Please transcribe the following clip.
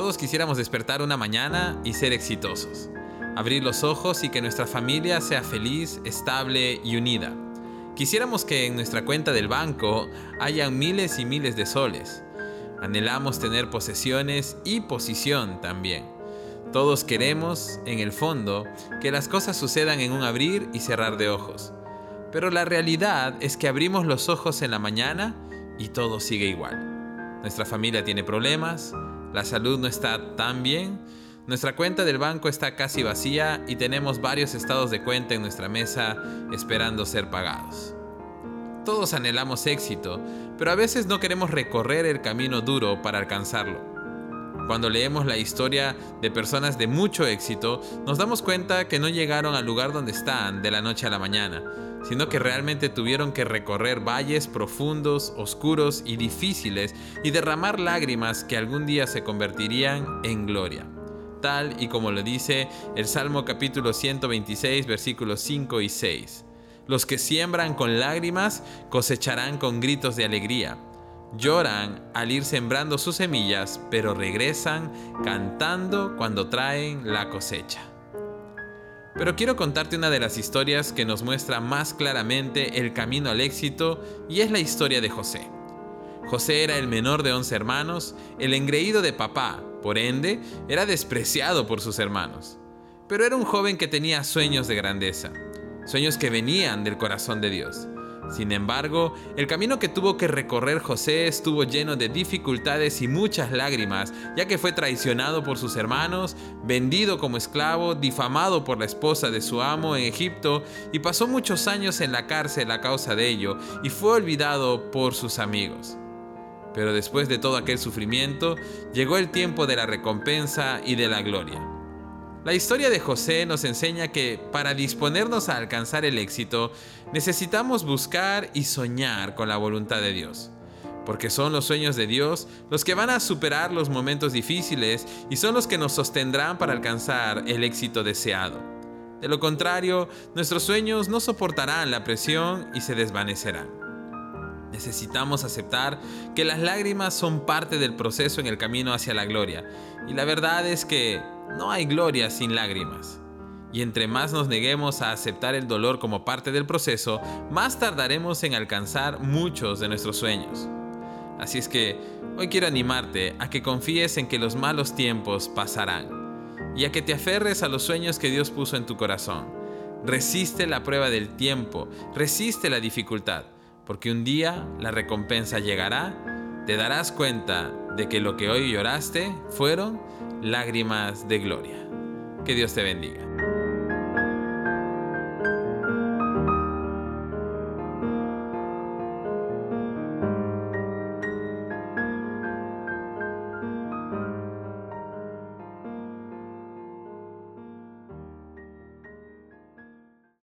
Todos quisiéramos despertar una mañana y ser exitosos. Abrir los ojos y que nuestra familia sea feliz, estable y unida. Quisiéramos que en nuestra cuenta del banco hayan miles y miles de soles. Anhelamos tener posesiones y posición también. Todos queremos, en el fondo, que las cosas sucedan en un abrir y cerrar de ojos. Pero la realidad es que abrimos los ojos en la mañana y todo sigue igual. Nuestra familia tiene problemas, la salud no está tan bien, nuestra cuenta del banco está casi vacía y tenemos varios estados de cuenta en nuestra mesa esperando ser pagados. Todos anhelamos éxito, pero a veces no queremos recorrer el camino duro para alcanzarlo. Cuando leemos la historia de personas de mucho éxito, nos damos cuenta que no llegaron al lugar donde están de la noche a la mañana, sino que realmente tuvieron que recorrer valles profundos, oscuros y difíciles y derramar lágrimas que algún día se convertirían en gloria. Tal y como lo dice el Salmo capítulo 126 versículos 5 y 6. Los que siembran con lágrimas cosecharán con gritos de alegría. Lloran al ir sembrando sus semillas, pero regresan cantando cuando traen la cosecha. Pero quiero contarte una de las historias que nos muestra más claramente el camino al éxito y es la historia de José. José era el menor de once hermanos, el engreído de papá, por ende, era despreciado por sus hermanos. Pero era un joven que tenía sueños de grandeza, sueños que venían del corazón de Dios. Sin embargo, el camino que tuvo que recorrer José estuvo lleno de dificultades y muchas lágrimas, ya que fue traicionado por sus hermanos, vendido como esclavo, difamado por la esposa de su amo en Egipto y pasó muchos años en la cárcel a causa de ello y fue olvidado por sus amigos. Pero después de todo aquel sufrimiento, llegó el tiempo de la recompensa y de la gloria. La historia de José nos enseña que para disponernos a alcanzar el éxito, necesitamos buscar y soñar con la voluntad de Dios. Porque son los sueños de Dios los que van a superar los momentos difíciles y son los que nos sostendrán para alcanzar el éxito deseado. De lo contrario, nuestros sueños no soportarán la presión y se desvanecerán. Necesitamos aceptar que las lágrimas son parte del proceso en el camino hacia la gloria. Y la verdad es que no hay gloria sin lágrimas. Y entre más nos neguemos a aceptar el dolor como parte del proceso, más tardaremos en alcanzar muchos de nuestros sueños. Así es que hoy quiero animarte a que confíes en que los malos tiempos pasarán y a que te aferres a los sueños que Dios puso en tu corazón. Resiste la prueba del tiempo, resiste la dificultad, porque un día la recompensa llegará, te darás cuenta de que lo que hoy lloraste fueron lágrimas de gloria. Que Dios te bendiga.